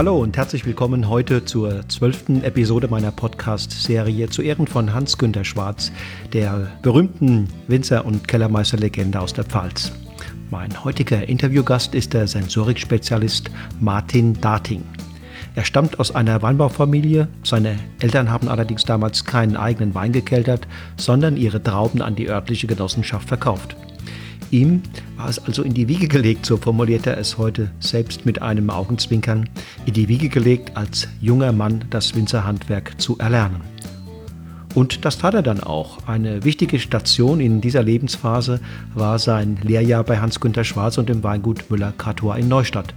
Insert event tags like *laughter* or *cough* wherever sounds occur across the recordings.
Hallo und herzlich willkommen heute zur zwölften Episode meiner Podcast-Serie zu Ehren von Hans-Günter Schwarz, der berühmten Winzer- und Kellermeisterlegende aus der Pfalz. Mein heutiger Interviewgast ist der Sensorik-Spezialist Martin Dating. Er stammt aus einer Weinbaufamilie. Seine Eltern haben allerdings damals keinen eigenen Wein gekeltert, sondern ihre Trauben an die örtliche Genossenschaft verkauft. Ihm war es also in die Wiege gelegt, so formuliert er es heute selbst mit einem Augenzwinkern, in die Wiege gelegt, als junger Mann das Winzerhandwerk zu erlernen. Und das tat er dann auch. Eine wichtige Station in dieser Lebensphase war sein Lehrjahr bei Hans-Günter Schwarz und dem Weingut Müller-Cartois in Neustadt.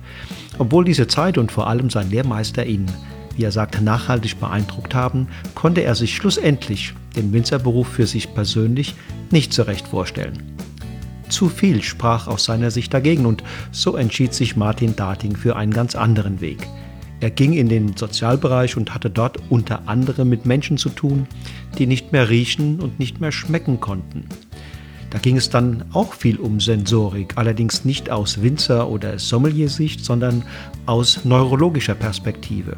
Obwohl diese Zeit und vor allem sein Lehrmeister ihn, wie er sagt, nachhaltig beeindruckt haben, konnte er sich schlussendlich den Winzerberuf für sich persönlich nicht so recht vorstellen. Zu viel sprach aus seiner Sicht dagegen und so entschied sich Martin Dating für einen ganz anderen Weg. Er ging in den Sozialbereich und hatte dort unter anderem mit Menschen zu tun, die nicht mehr riechen und nicht mehr schmecken konnten. Da ging es dann auch viel um Sensorik, allerdings nicht aus Winzer- oder Sommelier-Sicht, sondern aus neurologischer Perspektive.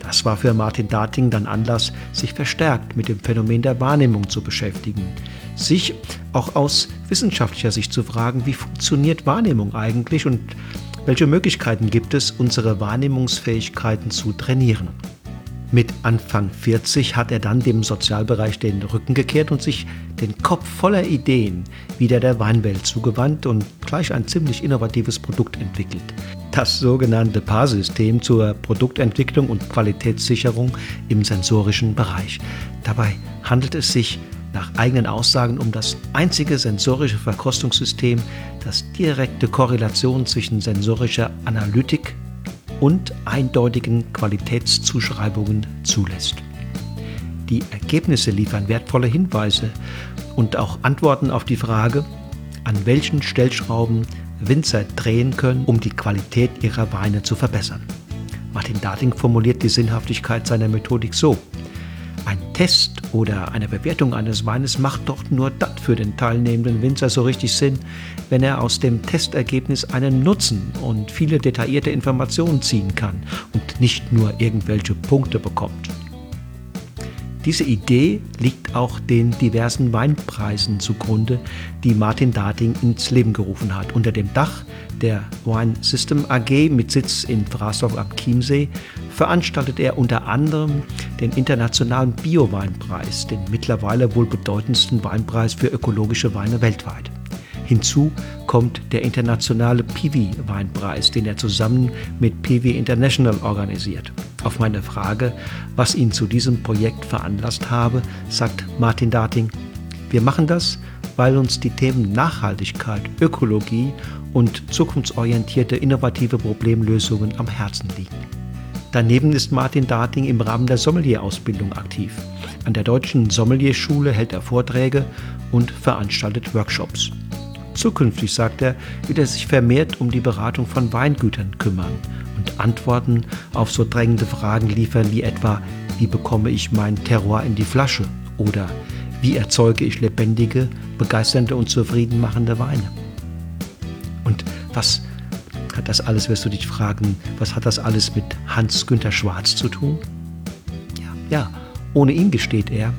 Das war für Martin Dating dann Anlass, sich verstärkt mit dem Phänomen der Wahrnehmung zu beschäftigen. Sich auch aus wissenschaftlicher Sicht zu fragen, wie funktioniert Wahrnehmung eigentlich und welche Möglichkeiten gibt es, unsere Wahrnehmungsfähigkeiten zu trainieren. Mit Anfang 40 hat er dann dem Sozialbereich den Rücken gekehrt und sich den Kopf voller Ideen wieder der Weinwelt zugewandt und gleich ein ziemlich innovatives Produkt entwickelt. Das sogenannte PAR-System zur Produktentwicklung und Qualitätssicherung im sensorischen Bereich. Dabei handelt es sich nach eigenen Aussagen um das einzige sensorische Verkostungssystem, das direkte Korrelation zwischen sensorischer Analytik und eindeutigen Qualitätszuschreibungen zulässt. Die Ergebnisse liefern wertvolle Hinweise und auch Antworten auf die Frage, an welchen Stellschrauben Winzer drehen können, um die Qualität ihrer Weine zu verbessern. Martin Dating formuliert die Sinnhaftigkeit seiner Methodik so. Ein Test oder eine Bewertung eines Weines macht doch nur das für den teilnehmenden Winzer so richtig Sinn, wenn er aus dem Testergebnis einen Nutzen und viele detaillierte Informationen ziehen kann und nicht nur irgendwelche Punkte bekommt. Diese Idee liegt auch den diversen Weinpreisen zugrunde, die Martin Dating ins Leben gerufen hat. Unter dem Dach der Wine System AG mit Sitz in Frasdorf am Chiemsee veranstaltet er unter anderem den internationalen Bio-Weinpreis, den mittlerweile wohl bedeutendsten Weinpreis für ökologische Weine weltweit. Hinzu kommt der internationale Piwi-Weinpreis, den er zusammen mit Piwi International organisiert. Auf meine Frage, was ihn zu diesem Projekt veranlasst habe, sagt Martin Dating, wir machen das, weil uns die Themen Nachhaltigkeit, Ökologie und zukunftsorientierte innovative Problemlösungen am Herzen liegen. Daneben ist Martin Dating im Rahmen der Sommelier-Ausbildung aktiv. An der Deutschen Sommelierschule hält er Vorträge und veranstaltet Workshops. Zukünftig, sagt er, wird er sich vermehrt um die Beratung von Weingütern kümmern und Antworten auf so drängende Fragen liefern wie etwa, wie bekomme ich mein Terroir in die Flasche oder wie erzeuge ich lebendige, begeisternde und zufriedenmachende Weine. Und was hat das alles, wirst du dich fragen, was hat das alles mit Hans-Günther Schwarz zu tun? Ja, ja, ohne ihn gesteht er,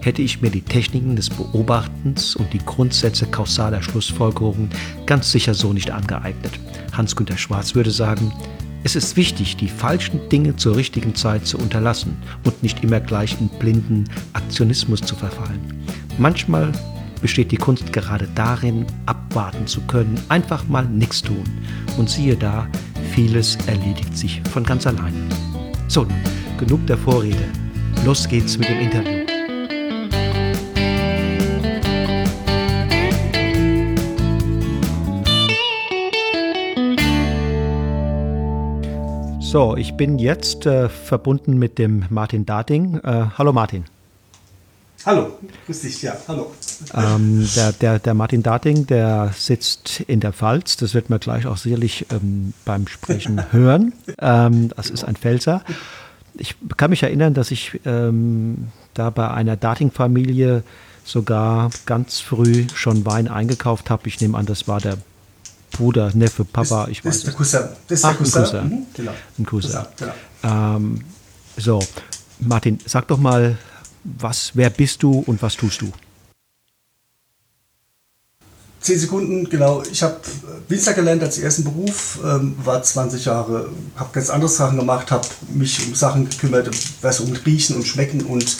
hätte ich mir die Techniken des Beobachtens und die Grundsätze kausaler Schlussfolgerungen ganz sicher so nicht angeeignet. Hans-Günter Schwarz würde sagen, es ist wichtig, die falschen Dinge zur richtigen Zeit zu unterlassen und nicht immer gleich in blinden Aktionismus zu verfallen. Manchmal besteht die Kunst gerade darin, abwarten zu können, einfach mal nichts tun. Und siehe da, vieles erledigt sich von ganz allein. So, genug der Vorrede. Los geht's mit dem Interview. So, ich bin jetzt äh, verbunden mit dem Martin Dating. Äh, hallo Martin. Hallo, grüß dich, ja, hallo. Ähm, der, der, der Martin Dating, der sitzt in der Pfalz. Das wird man gleich auch sicherlich ähm, beim Sprechen *laughs* hören. Ähm, das ist ein Pfälzer. Ich kann mich erinnern, dass ich ähm, da bei einer Dating-Familie sogar ganz früh schon Wein eingekauft habe. Ich nehme an, das war der Bruder, Neffe, Papa, ich Das weiß ist der. Cousin. Das ist der ein Cousin. Cousin. Mhm, genau. Ein Cousin. genau. Ähm, so, Martin, sag doch mal, was, wer bist du und was tust du? Zehn Sekunden, genau. Ich habe Winzer gelernt als ersten Beruf, ähm, war 20 Jahre, habe ganz andere Sachen gemacht, habe mich um Sachen gekümmert, was um Riechen und Schmecken und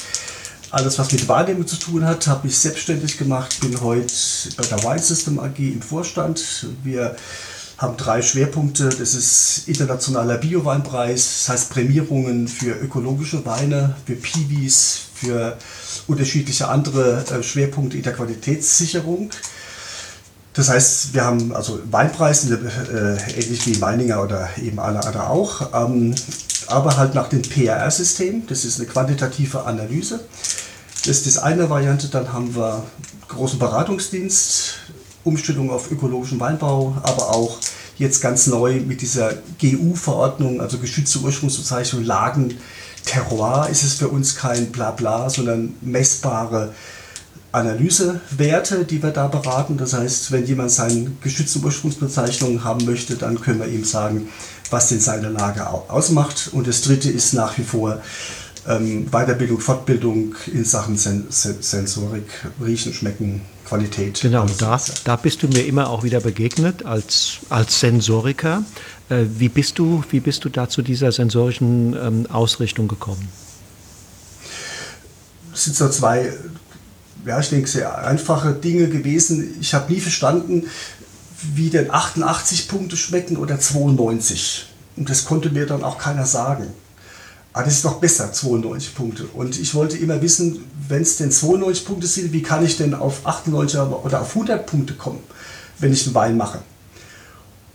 alles, was mit Wahrnehmung zu tun hat, habe ich selbstständig gemacht, bin heute bei der Wine System AG im Vorstand. Wir haben drei Schwerpunkte. Das ist internationaler Bio-Weinpreis, das heißt Prämierungen für ökologische Weine, für Piwis, für unterschiedliche andere äh, Schwerpunkte in der Qualitätssicherung. Das heißt, wir haben also Weinpreis, äh, ähnlich wie Meininger oder eben alle andere auch, ähm, aber halt nach dem PRR-System. Das ist eine quantitative Analyse. Das ist das eine Variante. Dann haben wir großen Beratungsdienst, Umstellung auf ökologischen Weinbau, aber auch jetzt ganz neu mit dieser GU-Verordnung, also geschützte Ursprungsbezeichnung Lagen Terroir, ist es für uns kein Blabla, sondern messbare Analysewerte, die wir da beraten. Das heißt, wenn jemand seine geschützte Ursprungsbezeichnung haben möchte, dann können wir ihm sagen, was denn seine Lage au- ausmacht. Und das dritte ist nach wie vor ähm, Weiterbildung, Fortbildung in Sachen Sen Sen Sensorik, Riechen, Schmecken, Qualität. Genau, da, da bist du mir immer auch wieder begegnet als, als Sensoriker. Äh, wie, bist du, wie bist du da zu dieser sensorischen ähm, Ausrichtung gekommen? Es sind so zwei, ja, ich denke, sehr einfache Dinge gewesen. Ich habe nie verstanden, wie denn 88 Punkte schmecken oder 92. Und das konnte mir dann auch keiner sagen. Aber das ist doch besser, 92 Punkte. Und ich wollte immer wissen, wenn es denn 92 Punkte sind, wie kann ich denn auf 98 oder auf 100 Punkte kommen, wenn ich einen Wein mache?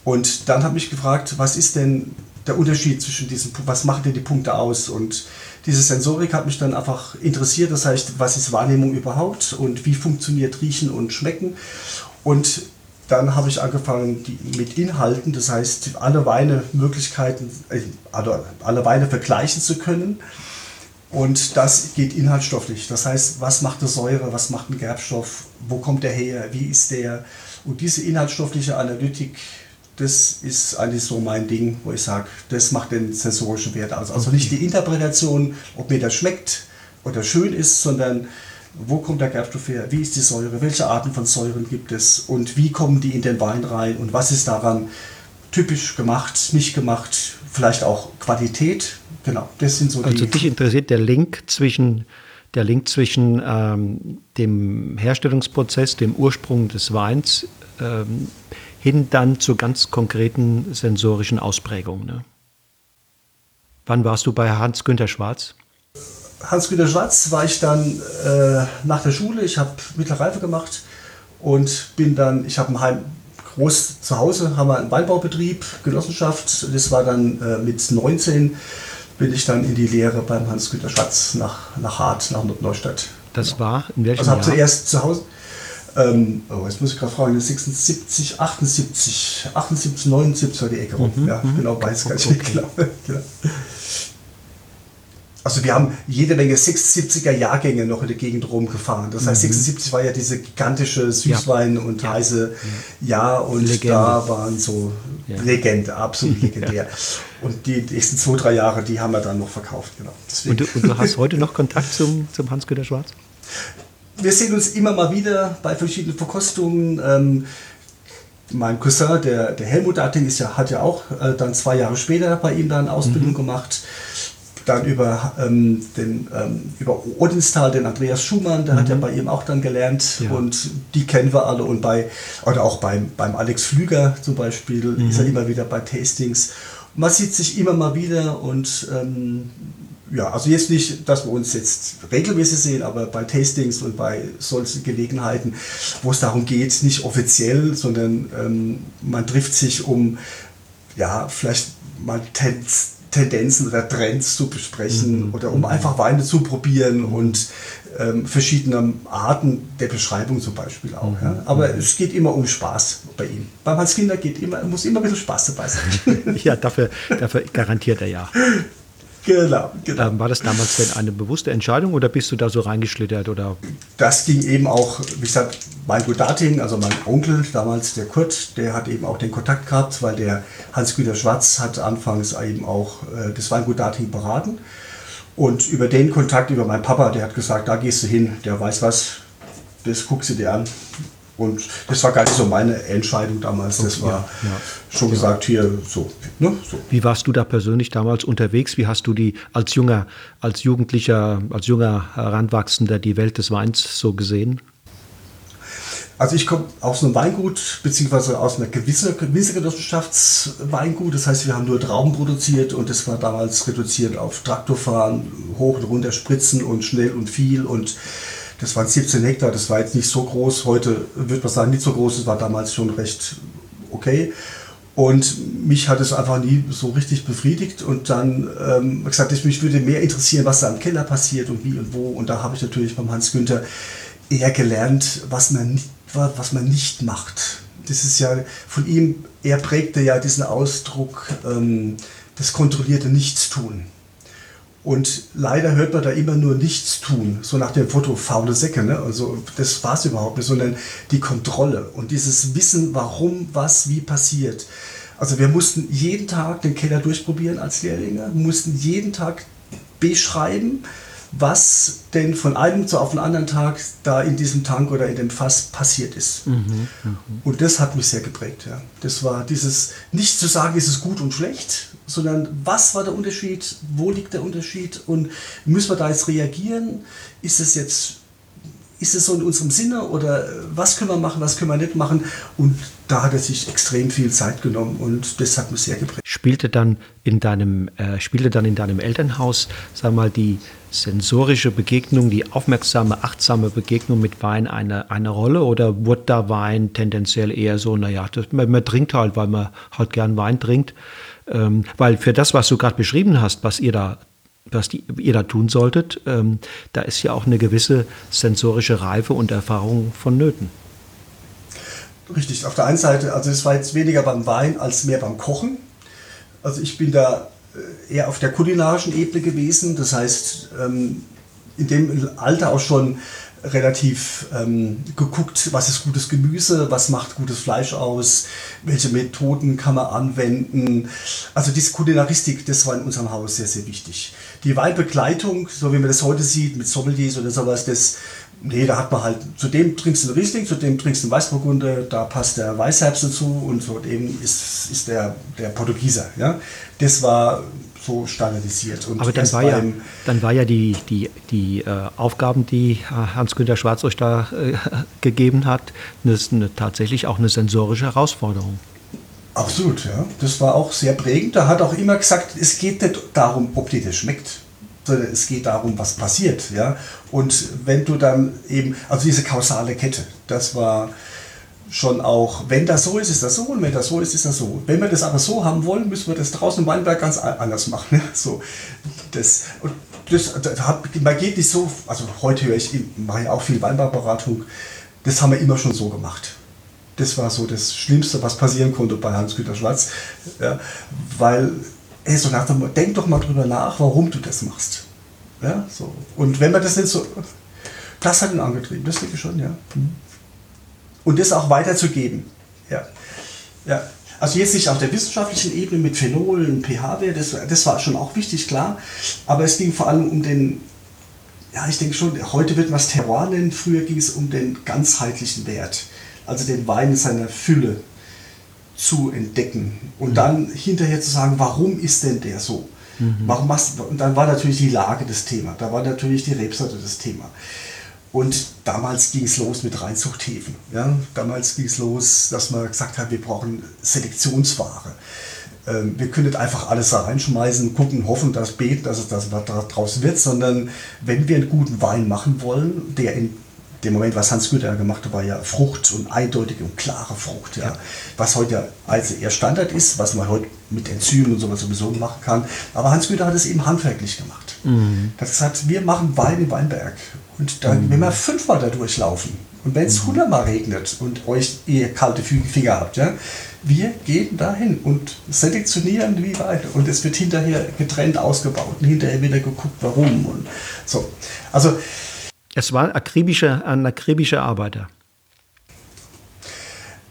Und dann habe ich gefragt, was ist denn der Unterschied zwischen diesen, was machen denn die Punkte aus? Und diese Sensorik hat mich dann einfach interessiert. Das heißt, was ist Wahrnehmung überhaupt und wie funktioniert Riechen und Schmecken? Und dann habe ich angefangen die, mit Inhalten, das heißt, alle Weine Möglichkeiten, äh, alle, alle Weine vergleichen zu können. Und das geht inhaltsstofflich. Das heißt, was macht eine Säure, was macht ein Gerbstoff, wo kommt der her, wie ist der? Und diese inhaltsstoffliche Analytik, das ist eigentlich so mein Ding, wo ich sage, das macht den sensorischen Wert aus. Also nicht die Interpretation, ob mir das schmeckt oder schön ist, sondern wo kommt der Gerbstoff her, wie ist die Säure, welche Arten von Säuren gibt es und wie kommen die in den Wein rein und was ist daran typisch gemacht, nicht gemacht, vielleicht auch Qualität. Genau, das sind so Also die. dich interessiert der Link zwischen, der Link zwischen ähm, dem Herstellungsprozess, dem Ursprung des Weins, ähm, hin dann zur ganz konkreten sensorischen Ausprägung. Ne? Wann warst du bei Hans-Günther Schwarz? Hans-Günter Schwarz war ich dann äh, nach der Schule. Ich habe mittlere Reife gemacht und bin dann, ich habe ein Heim groß zu Hause, haben wir einen Weinbaubetrieb, Genossenschaft. Das war dann äh, mit 19 bin ich dann in die Lehre beim Hans-Günter Schwarz nach, nach Hart, nach Neustadt. Das war in welchem Also habe Jahr? zuerst zu Hause, ähm, oh, jetzt muss ich gerade fragen, 76, 78, 78, 79 war die Ecke rum. ja, genau, weiß gar nicht. Mhm, *laughs* genau. Also wir haben jede Menge 76er Jahrgänge noch in der Gegend rumgefahren. Das heißt, 76 war ja diese gigantische Süßwein- und Mhm. Ja. heiße Jahr und Legende. da waren so Ja. Legende, absolut *laughs* legendär. Und die nächsten zwei, drei Jahre, die haben wir dann noch verkauft. Genau. Und du, und du hast *laughs* heute noch Kontakt zum, zum Hans-Günther Schwarz? wir sehen uns immer mal wieder bei verschiedenen Verkostungen. Ähm, mein Cousin, der, der Helmut Atting, ist ja, hat ja auch äh, dann zwei Jahre später bei ihm dann Ausbildung gemacht. Dann über, ähm, den, ähm, über Odenstal, den Andreas Schumann, der hat ja bei ihm auch dann gelernt. Ja. Und die kennen wir alle. Und bei, oder auch beim, beim Alex Flüger zum Beispiel, ist er immer wieder bei Tastings. Man sieht sich immer mal wieder und ähm, ja, also jetzt nicht, dass wir uns jetzt regelmäßig sehen, aber bei Tastings und bei solchen Gelegenheiten, wo es darum geht, nicht offiziell, sondern ähm, man trifft sich, um ja, vielleicht mal Ten Tendenzen oder Trends zu besprechen oder um einfach Weine zu probieren und ähm, verschiedene Arten der Beschreibung zum Beispiel auch. Ja. Aber es geht immer um Spaß bei ihm. Beim Hans Kinder geht immer, muss immer ein bisschen Spaß dabei sein. *laughs* Ja, dafür, dafür garantiert er ja. Genau, genau. Ähm, war das damals denn eine bewusste Entscheidung oder bist du da so reingeschlittert? Oder? Das ging eben auch, wie gesagt, mein Gudating, also mein Onkel damals, der Kurt, der hat eben auch den Kontakt gehabt, weil der Hans-Güter Schwarz hat anfangs eben auch äh, das Weingut Dating beraten. Und über den Kontakt, über meinen Papa, der hat gesagt, da gehst du hin, der weiß was, das guckst du dir an. Und das war gar nicht so meine Entscheidung damals. Das war ja, ja. schon gesagt, hier so, ne, so. Wie warst du da persönlich damals unterwegs? Wie hast du die als junger, als Jugendlicher, als junger Heranwachsender die Welt des Weins so gesehen? Also ich komme aus einem Weingut, beziehungsweise aus einer gewissen Winzergenossenschaftsweingut. Das heißt, wir haben nur Trauben produziert und das war damals reduziert auf Traktorfahren, hoch und runter spritzen und schnell und viel und das waren 17 Hektar, das war jetzt nicht so groß. Heute würde man sagen, nicht so groß, es war damals schon recht okay. Und mich hat es einfach nie so richtig befriedigt. Und dann ähm, gesagt, ich, mich würde mehr interessieren, was da im Keller passiert und wie und wo. Und da habe ich natürlich beim Hans Günther eher gelernt, was man nicht, was man nicht macht. Das ist ja von ihm, er prägte ja diesen Ausdruck, ähm, das kontrollierte Nichtstun. Und leider hört man da immer nur nichts tun, so nach dem Foto faule Säcke. Ne? Also das war es überhaupt nicht, sondern die Kontrolle und dieses Wissen, warum, was, wie passiert. Also wir mussten jeden Tag den Keller durchprobieren als Lehrlinge, mussten jeden Tag beschreiben, was denn von einem zu auf den anderen Tag da in diesem Tank oder in dem Fass passiert ist. Mhm, mh. Und das hat mich sehr geprägt. Ja. Das war dieses, nicht zu sagen, ist es gut und schlecht, sondern was war der Unterschied, wo liegt der Unterschied und müssen wir da jetzt reagieren? Ist es jetzt ist es so in unserem Sinne oder was können wir machen, was können wir nicht machen? Und da hat er sich extrem viel Zeit genommen und das hat mich sehr geprägt. Spielte dann in deinem, äh, spielte dann in deinem Elternhaus, sag mal, die sensorische Begegnung, die aufmerksame, achtsame Begegnung mit Wein eine, eine Rolle oder wurde da Wein tendenziell eher so, naja, man, man trinkt halt, weil man halt gern Wein trinkt? Ähm, weil für das, was du gerade beschrieben hast, was ihr da was die, ihr da tun solltet, ähm, da ist ja auch eine gewisse sensorische Reife und Erfahrung vonnöten. Richtig, auf der einen Seite, also es war jetzt weniger beim Wein als mehr beim Kochen. Also ich bin da eher auf der kulinarischen Ebene gewesen, das heißt ähm, in dem Alter auch schon relativ ähm, geguckt, was ist gutes Gemüse, was macht gutes Fleisch aus, welche Methoden kann man anwenden. Also diese Kulinaristik, das war in unserem Haus sehr, sehr wichtig. Die Weinbegleitung, so wie man das heute sieht, mit Sommeliers oder sowas, das, nee, da hat man halt, zu dem trinkst du einen Riesling, zu dem trinkst du einen Weißburgunder, da passt der Weißherbst dazu und zu dem ist, ist der, der Portugieser. Ja? Das war so standardisiert. Und Aber dann war, ja, dann war ja die, die, die äh, Aufgaben, die Hans-Günter Schwarz euch da äh, gegeben hat, eine, eine, tatsächlich auch eine sensorische Herausforderung. Absolut, ja. Das war auch sehr prägend. Da hat auch immer gesagt, es geht nicht darum, ob dir das schmeckt, sondern es geht darum, was passiert. Ja? Und wenn du dann eben, also diese kausale Kette, das war schon auch, wenn das so ist, ist das so und wenn das so ist, ist das so. Wenn wir das aber so haben wollen, müssen wir das draußen im Weinberg ganz anders machen. So, das, das, das hat, man geht nicht so, also heute höre ich, mache ja auch viel Weinbauberatung, das haben wir immer schon so gemacht. Das war so das Schlimmste, was passieren konnte bei Hans-Güter Schwarz, ja, weil, ey, so nach dem, denk doch mal drüber nach, warum du das machst. Ja, so. Und wenn man das nicht so, das hat ihn angetrieben, das denke ich schon, ja. Mhm und das auch weiterzugeben. Ja. Ja. Also jetzt nicht auf der wissenschaftlichen Ebene mit Phenolen, pH-Wert, das, das war schon auch wichtig, klar. Aber es ging vor allem um den, ja, ich denke schon, heute wird man es Terroir nennen, früher ging es um den ganzheitlichen Wert. Also den Wein in seiner Fülle zu entdecken und mhm. dann hinterher zu sagen, warum ist denn der so? Mhm. Warum machst, und dann war natürlich die Lage das Thema, da war natürlich die Rebsorte das Thema. Und damals ging es los mit Reinzuchthäfen. Ja? Damals ging es los, dass man gesagt hat, wir brauchen Selektionsware. Ähm, wir können nicht einfach alles da reinschmeißen, gucken, hoffen, dass beten, dass es das was daraus wird, sondern wenn wir einen guten Wein machen wollen, der in dem Moment, was Hans Güter gemacht hat, war ja Frucht und eindeutige und klare Frucht. Ja. Was heute ja also eher Standard ist, was man heute mit Enzymen und sowas sowieso machen kann. Aber Hans Güter hat es eben handwerklich gemacht. Mhm. Er hat gesagt, wir machen Wein im Weinberg. Und dann, mhm. wenn wir fünfmal da durchlaufen und wenn es mhm. hundertmal regnet und euch ihr kalte Finger habt, ja, wir gehen dahin und selektionieren wie weit. Und es wird hinterher getrennt ausgebaut und hinterher wieder geguckt, warum. Und so. Also es war akribische, ein akribischer Arbeiter.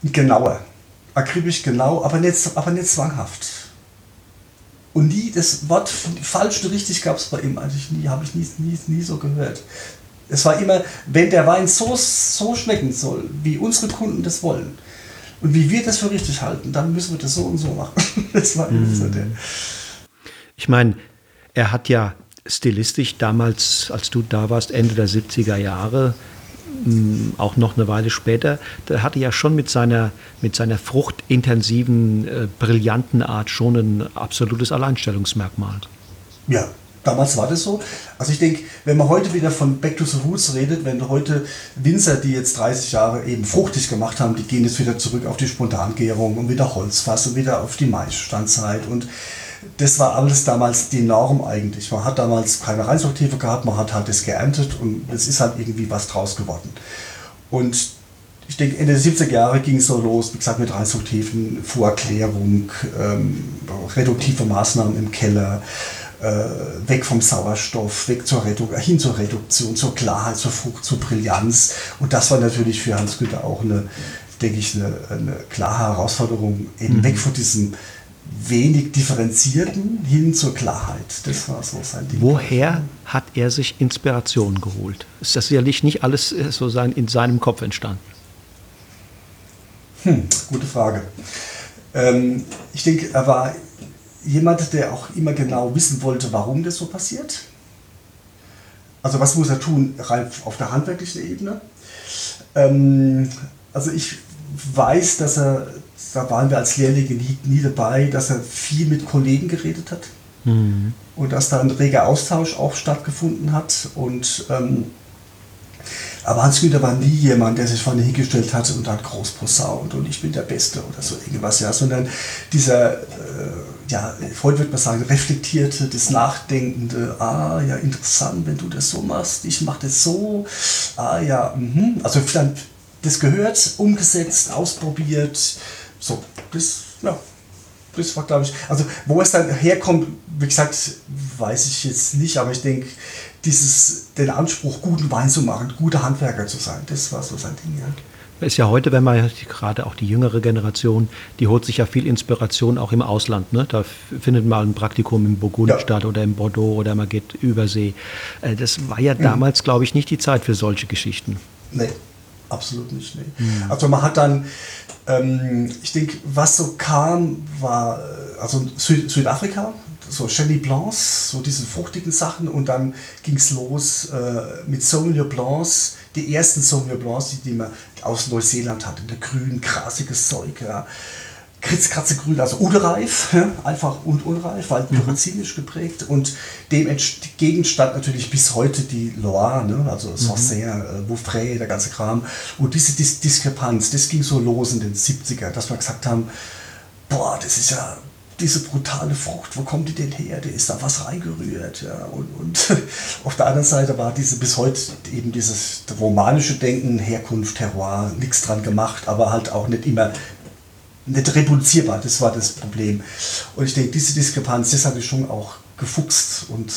Genauer. Akribisch genau, aber nicht, aber nicht zwanghaft. Und nie, das Wort falsch und richtig gab es bei ihm eigentlich nie, habe ich nie, nie, nie so gehört. Es war immer, wenn der Wein so, so schmecken soll, wie unsere Kunden das wollen und wie wir das für richtig halten, dann müssen wir das so und so machen. *laughs* Das war immer so der. Ich meine, er hat ja stilistisch damals, als du da warst, Ende der 70er Jahre, mm, auch noch eine Weile später, da hatte ja schon mit seiner, mit seiner fruchtintensiven, äh, brillanten Art schon ein absolutes Alleinstellungsmerkmal. Ja, damals war das so. Also ich denke, wenn man heute wieder von Back to the Roots redet, wenn heute Winzer, die jetzt 30 Jahre eben fruchtig gemacht haben, die gehen jetzt wieder zurück auf die Spontangärung und wieder Holzfass und wieder auf die Maisstandzeit und das war alles damals die Norm eigentlich. Man hat damals keine Reinzuchthilfe gehabt, man hat halt das geerntet und es ist halt irgendwie was draus geworden. Und ich denke, Ende der 70er Jahre ging es so los, wie gesagt, mit Reinzuchthilfen, Vorklärung, ähm, reduktive Maßnahmen im Keller, äh, weg vom Sauerstoff, weg zur Redu hin zur Reduktion, zur Klarheit, zur Frucht, zur Brillanz. Und das war natürlich für Hans Güter auch eine, denke ich, eine, eine klare Herausforderung, eben mhm. weg von diesem wenig differenzierten hin zur Klarheit. Das war so sein Ding. Woher hat er sich Inspiration geholt? Ist das sicherlich nicht alles äh, so sein, in seinem Kopf entstanden? Hm, gute Frage. Ähm, ich denke, er war jemand, der auch immer genau wissen wollte, warum das so passiert. Also was muss er tun, rein auf der handwerklichen Ebene. Ähm, also ich weiß, dass er da waren wir als Lehrlinge nie, nie dabei, dass er viel mit Kollegen geredet hat mhm. und dass da ein reger Austausch auch stattgefunden hat. Und, ähm, aber Hans Güter war nie jemand, der sich vorne hingestellt hat und hat groß posaunt und ich bin der Beste oder so irgendwas, ja, sondern dieser, äh, ja, heute wird man sagen, reflektierte, das Nachdenkende, ah ja, interessant, wenn du das so machst, ich mache das so, ah ja, mh. also dann das gehört, umgesetzt, ausprobiert, so, das, ja, das war, glaube ich, also wo es dann herkommt, wie gesagt, weiß ich jetzt nicht, aber ich denke, dieses, den Anspruch, guten Wein zu machen, guter Handwerker zu sein, das war so sein Ding, ja. Ist ja heute, wenn man gerade auch die jüngere Generation, die holt sich ja viel Inspiration auch im Ausland. Ne? Da findet man ein Praktikum in Burgundistadt ja. oder in Bordeaux oder man geht übersee. Äh, das war ja mhm. damals, glaube ich, nicht die Zeit für solche Geschichten. Nee, absolut nicht. Nee. Mhm. Also man hat dann ähm, ich denke, was so kam, war äh, also Süd Südafrika, so Chenin Blancs, so diese fruchtigen Sachen und dann ging es los äh, mit Sauvignon Blancs, die ersten Sauvignon Blancs, die, die man aus Neuseeland hatte, der grün, grasiges Zeug. Ja kritzkratzegrün, also unreif, einfach und unreif, weil byzantinisch mhm. geprägt und dem entgegen stand natürlich bis heute die Loire, ne? also mhm. Sancerre, mhm. Beaufray, der ganze Kram und diese Dis Diskrepanz, das ging so los in den 70er, dass wir gesagt haben, boah, das ist ja diese brutale Frucht, wo kommt die denn her? Da ist da was reingerührt. Ja? Und, und *laughs* auf der anderen Seite war diese bis heute eben dieses romanische Denken, Herkunft, Terroir, nichts dran gemacht, aber halt auch nicht immer nicht reproduzierbar, das war das Problem. Und ich denke, diese Diskrepanz, das hat ich schon auch gefuchst und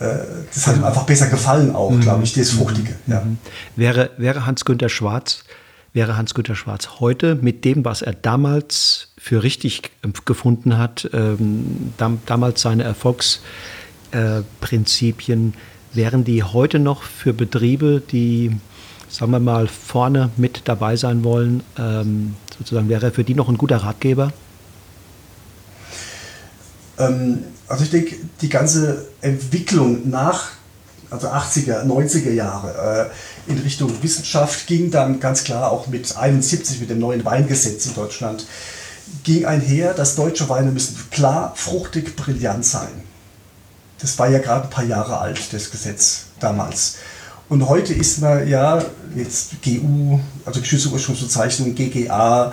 äh, äh, das hat ihm einfach besser gefallen auch, mhm. glaube ich, das Fruchtige. Mhm. Ja. Wäre, wäre Hans-Günther Schwarz, wäre Hans-Günther Schwarz heute mit dem, was er damals für richtig gefunden hat, ähm, dam, damals seine Erfolgsprinzipien, äh, wären die heute noch für Betriebe, die sagen wir mal, vorne mit dabei sein wollen, ähm, sozusagen wäre er für die noch ein guter Ratgeber? Ähm, also ich denke, die ganze Entwicklung nach also 80er, 90er Jahre äh, in Richtung Wissenschaft ging dann ganz klar auch mit 71 mit dem neuen Weingesetz in Deutschland ging einher, dass deutsche Weine müssen klar, fruchtig, brillant sein. Das war ja gerade ein paar Jahre alt, das Gesetz damals. Und heute ist man ja jetzt GU, also geschützte Ursprungsbezeichnung, GGA.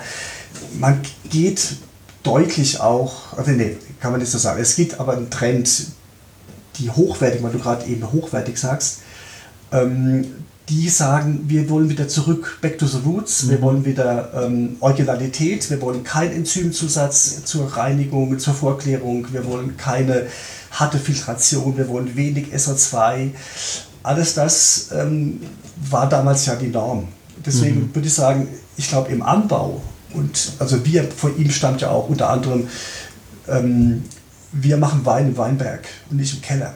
Man geht deutlich auch, also nee, kann man nicht so sagen. Es gibt aber einen Trend, die hochwertig, weil du gerade eben hochwertig sagst, ähm, die sagen, wir wollen wieder zurück, back to the roots, mhm. wir wollen wieder ähm, Originalität, wir wollen keinen Enzymzusatz zur Reinigung, zur Vorklärung, wir wollen keine harte Filtration, wir wollen wenig SO2. Alles das ähm, war damals ja die Norm. Deswegen mhm. würde ich sagen, ich glaube im Anbau, und also wir, von ihm stammt ja auch unter anderem, ähm, wir machen Wein im Weinberg und nicht im Keller.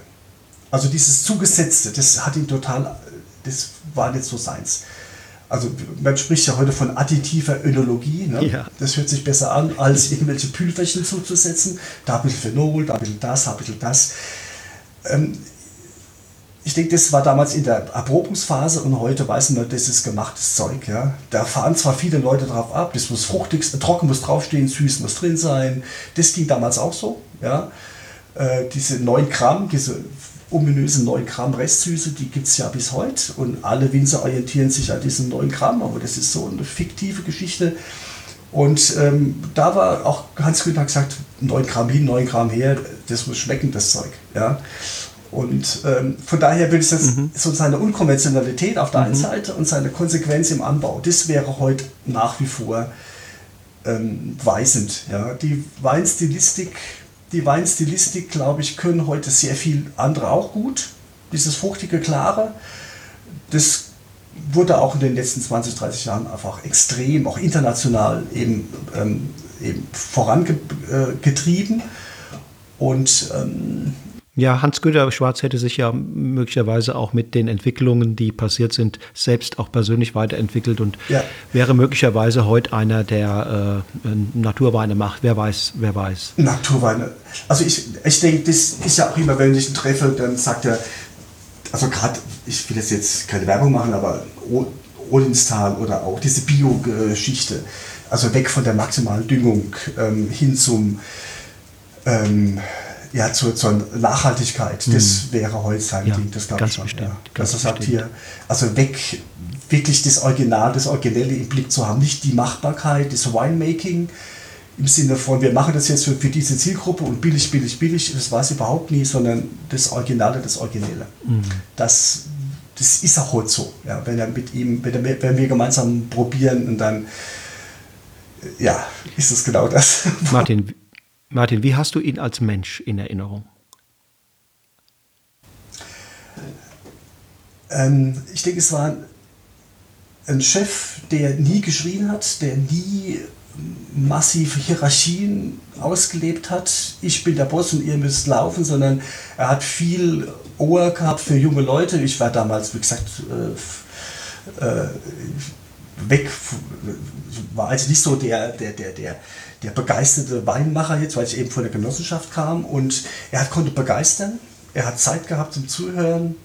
Also dieses Zugesetzte, das hat ihn total, das war nicht so seins. Also man spricht ja heute von additiver Önologie. Ne? Ja. Das hört sich besser an, als irgendwelche Pülverchen zuzusetzen. Da ein bisschen Phenol, da ein bisschen das, da ein bisschen das. Ähm, ich denke, das war damals in der Erprobungsphase und heute weiß man, das ist gemachtes Zeug. Ja? Da fahren zwar viele Leute drauf ab, das muss fruchtig, trocken muss draufstehen, süß muss drin sein. Das ging damals auch so. Ja? Äh, diese 9 Gramm, diese ominöse 9 Gramm Restsüße, die gibt es ja bis heute und alle Winzer orientieren sich an diesen 9 Gramm, aber das ist so eine fiktive Geschichte. Und ähm, da war auch Hans-Günther gesagt, 9 Gramm hin, 9 Gramm her, das muss schmecken, das Zeug. Ja? Und ähm, von daher würde ich das mhm. so seine Unkonventionalität auf der mhm. einen Seite und seine Konsequenz im Anbau, das wäre heute nach wie vor ähm, weisend. Ja? Die Weinstilistik die Weinstilistik, glaube ich, können heute sehr viel andere auch gut. Dieses fruchtige, klare, das wurde auch in den letzten 20, 30 Jahren einfach extrem, auch international eben, ähm, eben vorangetrieben. Und ähm, ja, Hans-Günter Schwarz hätte sich ja möglicherweise auch mit den Entwicklungen, die passiert sind, selbst auch persönlich weiterentwickelt und ja. wäre möglicherweise heute einer, der äh, Naturweine macht. Wer weiß, wer weiß. Naturweine. Also ich, ich denke, das ist ja auch immer, wenn ich ihn treffe, dann sagt er, also gerade, ich will jetzt keine Werbung machen, aber Odinstal oder auch diese Bio-Geschichte, also weg von der maximalen Düngung ähm, hin zum ähm, ja, zur, zur Nachhaltigkeit, das mhm. wäre heute sein ja, Ding, das glaube ich schon. Bestimmt, ja. Dass er sagt hier, also weg, wirklich das Original, das Originelle im Blick zu haben, nicht die Machbarkeit, das Winemaking im Sinne von, wir machen das jetzt für, für diese Zielgruppe und billig, billig, billig, das war es überhaupt nie, sondern das Originale, das Originelle. Mhm. Das, das ist auch heute so. Ja, wenn er mit ihm, wenn, er, wenn wir gemeinsam probieren und dann, ja, ist es genau das. Martin, Martin, wie hast du ihn als Mensch in Erinnerung? Ähm, ich denke, es war ein Chef, der nie geschrien hat, der nie massive Hierarchien ausgelebt hat. Ich bin der Boss und ihr müsst laufen, sondern er hat viel Ohr gehabt für junge Leute. Ich war damals, wie gesagt, äh, äh, weg, war also nicht so der, der, der, der der begeisterte Weinmacher jetzt, weil ich eben von der Genossenschaft kam und er hat, konnte begeistern, er hat Zeit gehabt zum Zuhören,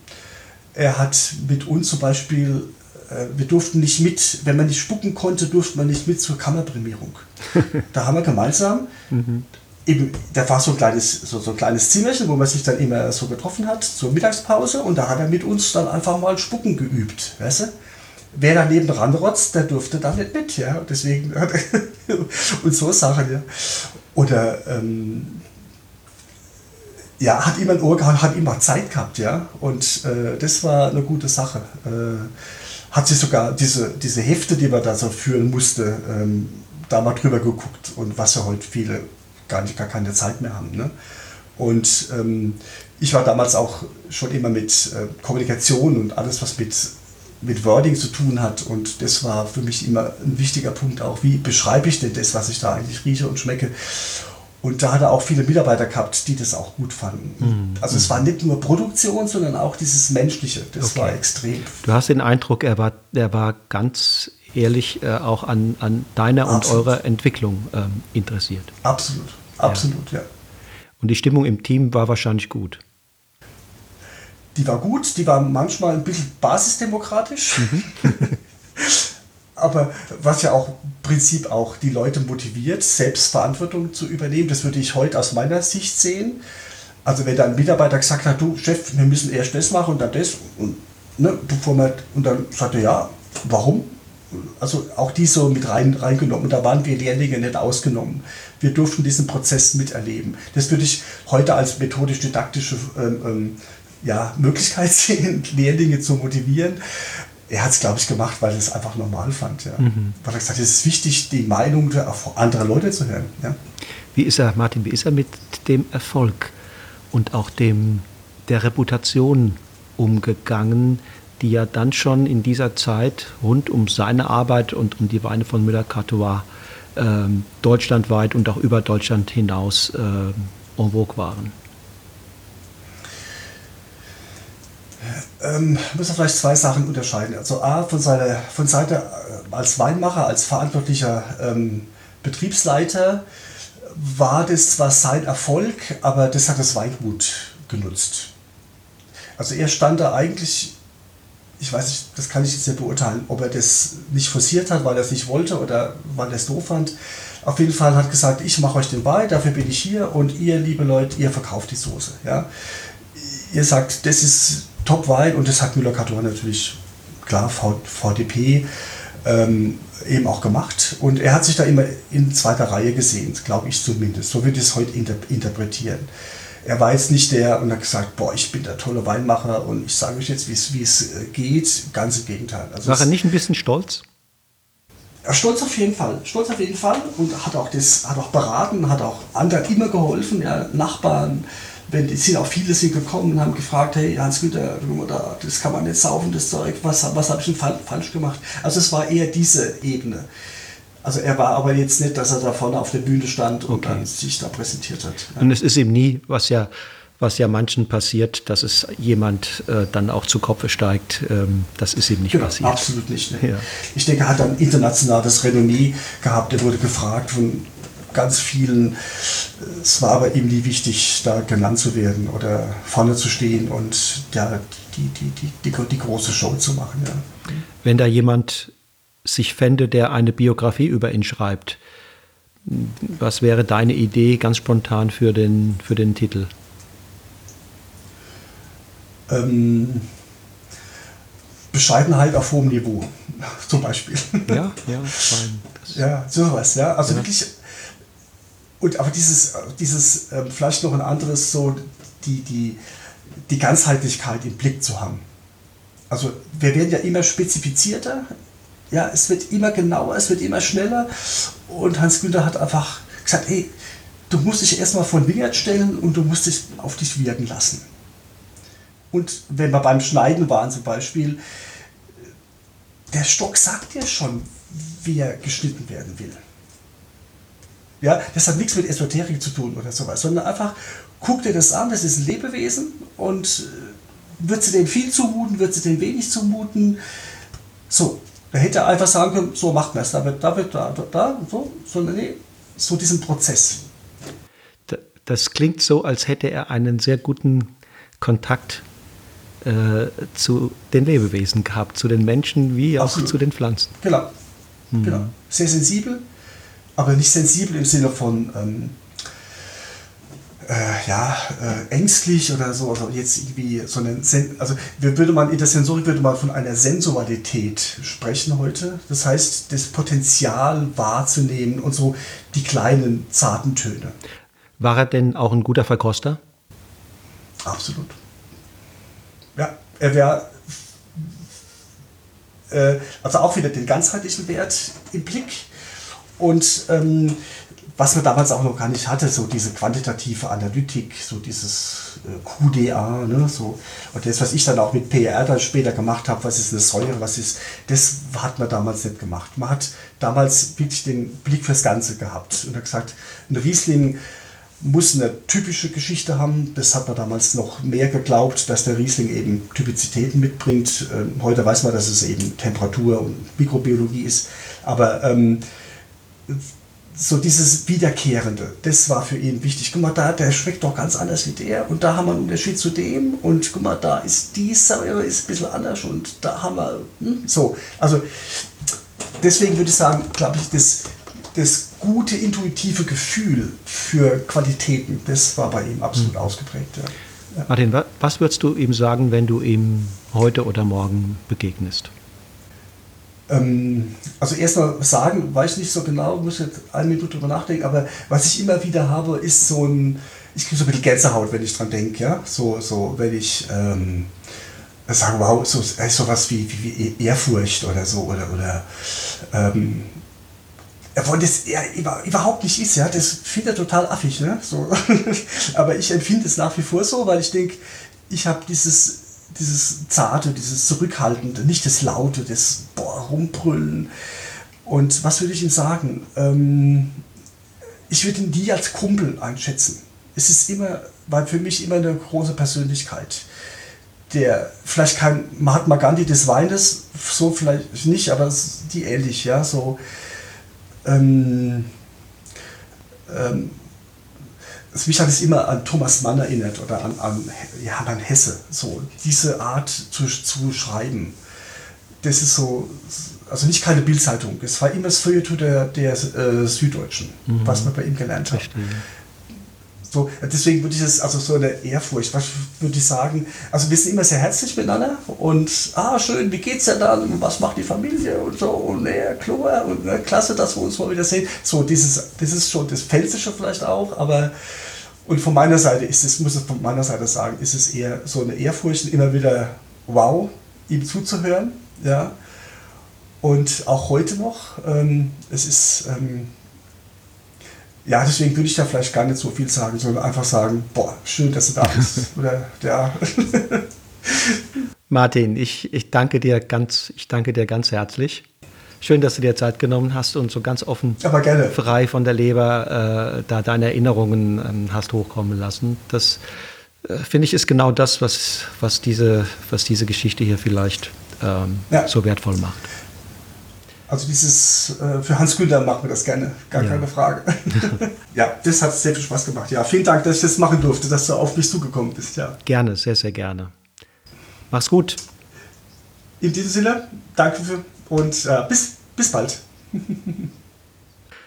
er hat mit uns zum Beispiel, äh, wir durften nicht mit, wenn man nicht spucken konnte, durfte man nicht mit zur Kammerprämierung. *laughs* da haben wir gemeinsam, mhm. eben, da war so ein, kleines, so, so ein kleines Zimmerchen, wo man sich dann immer so getroffen hat zur Mittagspause und da hat er mit uns dann einfach mal Spucken geübt, weißt du? Wer daneben ranrotzt, der durfte da nicht mit, ja. Deswegen *laughs* und so Sachen, ja. Oder ähm, ja, hat ihm ein Ohr gehabt, hat immer Zeit gehabt, ja. Und äh, das war eine gute Sache. Äh, hat sich sogar diese, diese Hefte, die man da so führen musste, ähm, da mal drüber geguckt und was ja heute viele gar nicht gar keine Zeit mehr haben. Ne? Und ähm, ich war damals auch schon immer mit äh, Kommunikation und alles, was mit mit Wording zu tun hat. Und das war für mich immer ein wichtiger Punkt auch. Wie beschreibe ich denn das, was ich da eigentlich rieche und schmecke? Und da hat er auch viele Mitarbeiter gehabt, die das auch gut fanden. Mhm. Also es war nicht nur Produktion, sondern auch dieses Menschliche. Das okay. war extrem. Du hast den Eindruck, er war, er war ganz ehrlich äh, auch an, an deiner Absolut. und eurer Entwicklung ähm, interessiert. Absolut, absolut, ja. ja. Und die Stimmung im Team war wahrscheinlich gut die war gut, die war manchmal ein bisschen basisdemokratisch. Mhm. *laughs* Aber was ja auch im Prinzip auch die Leute motiviert, Selbstverantwortung zu übernehmen, das würde ich heute aus meiner Sicht sehen. Also wenn da ein Mitarbeiter gesagt hat, du Chef, wir müssen erst das machen und dann das und ne, bevor man, und dann sagte er, ja, warum? Also auch die so mit rein, reingenommen. Und da waren wir Lehrlinge nicht ausgenommen. Wir durften diesen Prozess miterleben. Das würde ich heute als methodisch-didaktische ähm, ähm, ja, Möglichkeit sehen, *laughs* Lehrlinge zu motivieren. Er hat es, glaube ich, gemacht, weil er es einfach normal fand. Ja. Mhm. Weil er gesagt hat, es ist wichtig, die Meinung anderer Leute zu hören. Ja. Wie ist er, Martin, wie ist er mit dem Erfolg und auch dem, der Reputation umgegangen, die ja dann schon in dieser Zeit rund um seine Arbeit und um die Weine von Müller-Catois äh, deutschlandweit und auch über Deutschland hinaus äh, en vogue waren? Ähm, müssen wir vielleicht zwei Sachen unterscheiden. Also A, von seiner von Seite äh, als Weinmacher, als verantwortlicher ähm, Betriebsleiter war das zwar sein Erfolg, aber das hat das Weingut genutzt. Also er stand da eigentlich, ich weiß nicht, das kann ich jetzt nicht beurteilen, ob er das nicht forciert hat, weil er es nicht wollte oder weil er es doof fand. Auf jeden Fall hat gesagt, ich mache euch den Wein, dafür bin ich hier und ihr, liebe Leute, ihr verkauft die Soße. Ja? Ihr sagt, das ist Top-Wein und das hat Müller-Carton natürlich, klar, VDP ähm, eben auch gemacht. Und er hat sich da immer in zweiter Reihe gesehen, glaube ich zumindest. So würde ich es heute inter interpretieren. Er war jetzt nicht der und hat gesagt, boah, ich bin der tolle Weinmacher und ich sage euch jetzt, wie es äh, geht. Ganz im Gegenteil. Also war er nicht ein bisschen stolz? Stolz auf jeden Fall, stolz auf jeden Fall und hat auch das, hat auch beraten, hat auch anderen immer geholfen, ja, Nachbarn, wenn, sind auch viele sind gekommen und haben gefragt, hey Hans-Güter, das kann man nicht saufen, das Zeug, was, was habe ich denn falsch gemacht? Also es war eher diese Ebene. Also er war aber jetzt nicht, dass er da vorne auf der Bühne stand und okay. dann sich da präsentiert hat. Ja. Und es ist ihm nie, was ja, was ja manchen passiert, dass es jemand äh, dann auch zu Kopfe steigt. Ähm, das ist ihm nicht genau, passiert. Absolut nicht. Ne? Ja. Ich denke, er hat dann internationales Renommee gehabt. Er wurde gefragt von ganz vielen. Es war aber ihm nie wichtig, da genannt zu werden oder vorne zu stehen und ja, die, die, die, die, die große Show zu machen. Ja. Wenn da jemand sich fände, der eine Biografie über ihn schreibt, was wäre deine Idee ganz spontan für den, für den Titel? Ähm, Bescheidenheit auf hohem Niveau, *laughs* zum Beispiel. Ja, ja, fein. ja, sowas, ja. Also ja. wirklich und aber dieses, dieses ähm, vielleicht noch ein anderes, so die, die, die Ganzheitlichkeit im Blick zu haben. Also wir werden ja immer spezifizierter, ja, es wird immer genauer, es wird immer schneller. Und Hans Günther hat einfach gesagt, hey, du musst dich erstmal von Wingert stellen und du musst dich auf dich wirken lassen. Und wenn wir beim Schneiden waren zum Beispiel, der Stock sagt dir schon, wie er geschnitten werden will. Ja, das hat nichts mit Esoterik zu tun oder sowas, sondern einfach guck dir das an, das ist ein Lebewesen und äh, wird sie dem viel zumuten, wird sie dem wenig zumuten. So, da hätte er einfach sagen können, so macht man es, da wird, da wird, da, da, da, so, sondern nee, so diesen Prozess. Das klingt so, als hätte er einen sehr guten Kontakt äh, zu den Lebewesen gehabt, zu den Menschen wie auch Absolut. zu den Pflanzen. Genau. Mhm. genau. Sehr sensibel, aber nicht sensibel im Sinne von ähm, äh, ja, äh, ängstlich oder so, also jetzt irgendwie so eine, Sen also würde man in der Sensorik würde man von einer Sensualität sprechen heute. Das heißt, das Potenzial wahrzunehmen und so die kleinen zarten Töne. War er denn auch ein guter Verkoster? Absolut. Ja, er wäre äh, also auch wieder den ganzheitlichen Wert im Blick und ähm, was man damals auch noch gar nicht hatte, so diese quantitative Analytik, so dieses äh, QDA, ne, so. Und das, was ich dann auch mit PR dann später gemacht habe, was ist eine Säure, was ist, das hat man damals nicht gemacht. Man hat damals wirklich den Blick fürs Ganze gehabt und hat gesagt, ein Riesling muss eine typische Geschichte haben. Das hat man damals noch mehr geglaubt, dass der Riesling eben Typizitäten mitbringt. Ähm, heute weiß man, dass es eben Temperatur und Mikrobiologie ist. Aber ähm, so dieses Wiederkehrende, das war für ihn wichtig. Guck mal, da, der schmeckt doch ganz anders wie der und da haben wir einen Unterschied zu dem und guck mal, da ist die Säure ist ein bisschen anders und da haben wir hm, so. Also deswegen würde ich sagen, glaube ich, das, das gute intuitive Gefühl für Qualitäten, das war bei ihm absolut mhm. ausgeprägt. Ja. Ja. Martin, was würdest du ihm sagen, wenn du ihm heute oder morgen begegnest? Ähm, also erstmal sagen, weiß ich nicht so genau, muss jetzt eine Minute drüber nachdenken, aber was ich immer wieder habe, ist so ein, ich kriege so ein bisschen Gänsehaut, wenn ich dran denke, ja, so, so, wenn ich ähm, sage, wow, so, so was wie, wie, wie Ehrfurcht oder so, oder, oder ähm, obwohl das ja überhaupt nicht ist, ja, das finde ich total affig, ne? So. *laughs* Aber ich empfinde es nach wie vor so, weil ich denke, ich habe dieses, dieses Zarte, dieses Zurückhaltende, nicht das Laute, das boah, Rumbrüllen. Und was würde ich ihm sagen? Ähm, ich würde ihn nie als Kumpel einschätzen. Es ist immer, war für mich immer eine große Persönlichkeit. Der vielleicht kein Mahatma Gandhi des Weines, so vielleicht nicht, aber die ähnlich, ja, so ähm, ähm, mich hat es immer an Thomas Mann erinnert oder an, an, ja, an Hesse. So, diese Art zu, zu schreiben. Das ist so, also nicht keine Bildzeitung. Es war immer das Feuilleton der, der äh, Süddeutschen, mhm. was man bei ihm gelernt hat. Verstehe. So, deswegen würde ich das, also so eine Ehrfurcht, was würde ich sagen, also wir sind immer sehr herzlich miteinander und, ah, schön, wie geht's ja dann, was macht die Familie und so, und ja, klar, und na, klasse, dass wir uns mal wieder sehen. So, dieses, das ist schon das Pfälzische vielleicht auch, aber, und von meiner Seite ist es, muss ich von meiner Seite sagen, ist es eher so eine Ehrfurcht, immer wieder, wow, ihm zuzuhören, ja, und auch heute noch, ähm, es ist, ähm, ja, deswegen würde ich da vielleicht gar nicht so viel sagen, sondern einfach sagen, boah, schön, dass du da bist. *laughs* Oder ja. *laughs* Martin, ich, ich danke dir ganz, ich danke dir ganz herzlich. Schön, dass du dir Zeit genommen hast und so ganz offen, frei von der Leber äh, da deine Erinnerungen äh, hast hochkommen lassen. Das äh, finde ich ist genau das, was, was, diese, was diese Geschichte hier vielleicht ähm, ja. so wertvoll macht. Also dieses, äh, für Hans Günther machen wir das gerne, gar ja. keine Frage. *laughs* ja, das hat sehr viel Spaß gemacht. Ja, vielen Dank, dass ich das machen durfte, dass du auf mich zugekommen bist. Ja. Gerne, sehr, sehr gerne. Mach's gut. In diesem Sinne, danke für, und äh, bis, bis bald.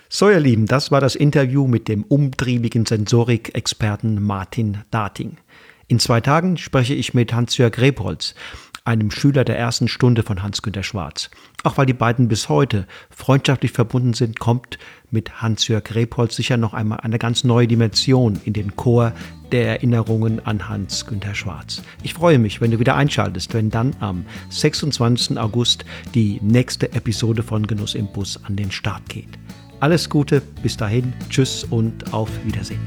so, ihr Lieben, das war das Interview mit dem umtriebigen Sensorik-Experten Martin Dating. In zwei Tagen spreche ich mit Hans-Jörg Rebholz, einem Schüler der ersten Stunde von Hans-Günter Schwarz. Auch weil die beiden bis heute freundschaftlich verbunden sind, kommt mit Hans-Jörg Repolz sicher noch einmal eine ganz neue Dimension in den Chor der Erinnerungen an Hans-Günter Schwarz. Ich freue mich, wenn du wieder einschaltest, wenn dann am 26. August die nächste Episode von Genuss im Bus an den Start geht. Alles Gute, bis dahin, tschüss und auf Wiedersehen.